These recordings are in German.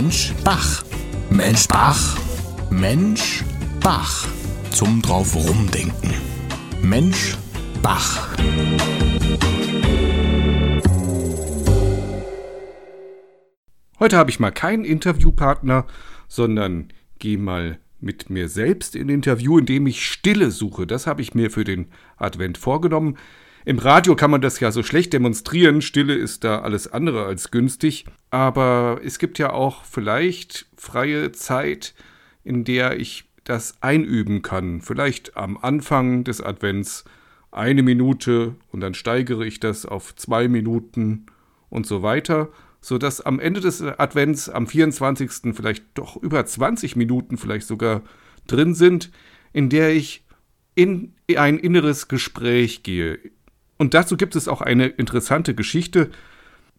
Mensch Bach. Mensch Bach. Mensch Bach. Zum drauf rumdenken. Mensch Bach. Heute habe ich mal keinen Interviewpartner, sondern gehe mal mit mir selbst in Interview, indem ich Stille suche. Das habe ich mir für den Advent vorgenommen. Im Radio kann man das ja so schlecht demonstrieren. Stille ist da alles andere als günstig. Aber es gibt ja auch vielleicht freie Zeit, in der ich das einüben kann. Vielleicht am Anfang des Advents eine Minute und dann steigere ich das auf zwei Minuten und so weiter sodass am Ende des Advents, am 24. vielleicht doch über 20 Minuten vielleicht sogar drin sind, in der ich in ein inneres Gespräch gehe. Und dazu gibt es auch eine interessante Geschichte.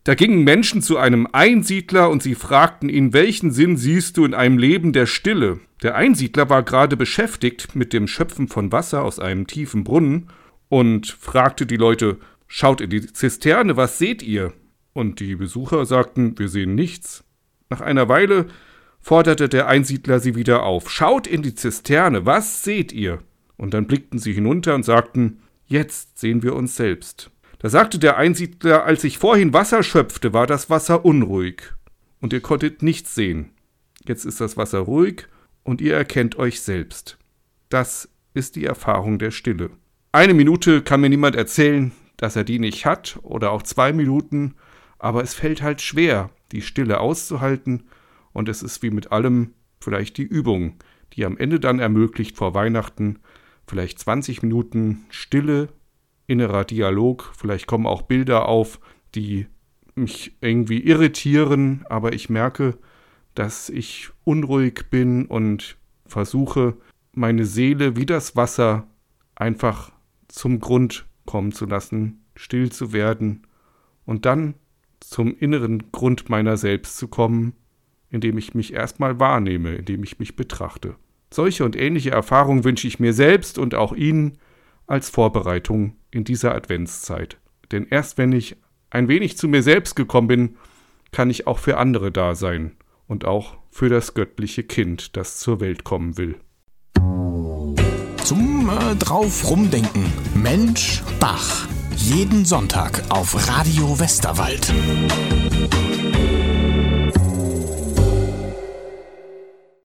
Da gingen Menschen zu einem Einsiedler und sie fragten ihn, welchen Sinn siehst du in einem Leben der Stille? Der Einsiedler war gerade beschäftigt mit dem Schöpfen von Wasser aus einem tiefen Brunnen und fragte die Leute, schaut in die Zisterne, was seht ihr? Und die Besucher sagten, wir sehen nichts. Nach einer Weile forderte der Einsiedler sie wieder auf. Schaut in die Zisterne, was seht ihr? Und dann blickten sie hinunter und sagten, jetzt sehen wir uns selbst. Da sagte der Einsiedler, als ich vorhin Wasser schöpfte, war das Wasser unruhig. Und ihr konntet nichts sehen. Jetzt ist das Wasser ruhig und ihr erkennt euch selbst. Das ist die Erfahrung der Stille. Eine Minute kann mir niemand erzählen, dass er die nicht hat, oder auch zwei Minuten, aber es fällt halt schwer, die Stille auszuhalten und es ist wie mit allem vielleicht die Übung, die am Ende dann ermöglicht vor Weihnachten vielleicht 20 Minuten Stille, innerer Dialog, vielleicht kommen auch Bilder auf, die mich irgendwie irritieren, aber ich merke, dass ich unruhig bin und versuche, meine Seele wie das Wasser einfach zum Grund kommen zu lassen, still zu werden und dann zum inneren Grund meiner selbst zu kommen, indem ich mich erstmal wahrnehme, indem ich mich betrachte. Solche und ähnliche Erfahrungen wünsche ich mir selbst und auch Ihnen als Vorbereitung in dieser Adventszeit. Denn erst wenn ich ein wenig zu mir selbst gekommen bin, kann ich auch für andere da sein und auch für das göttliche Kind, das zur Welt kommen will. Zum äh, drauf rumdenken. Mensch Bach jeden Sonntag auf Radio Westerwald.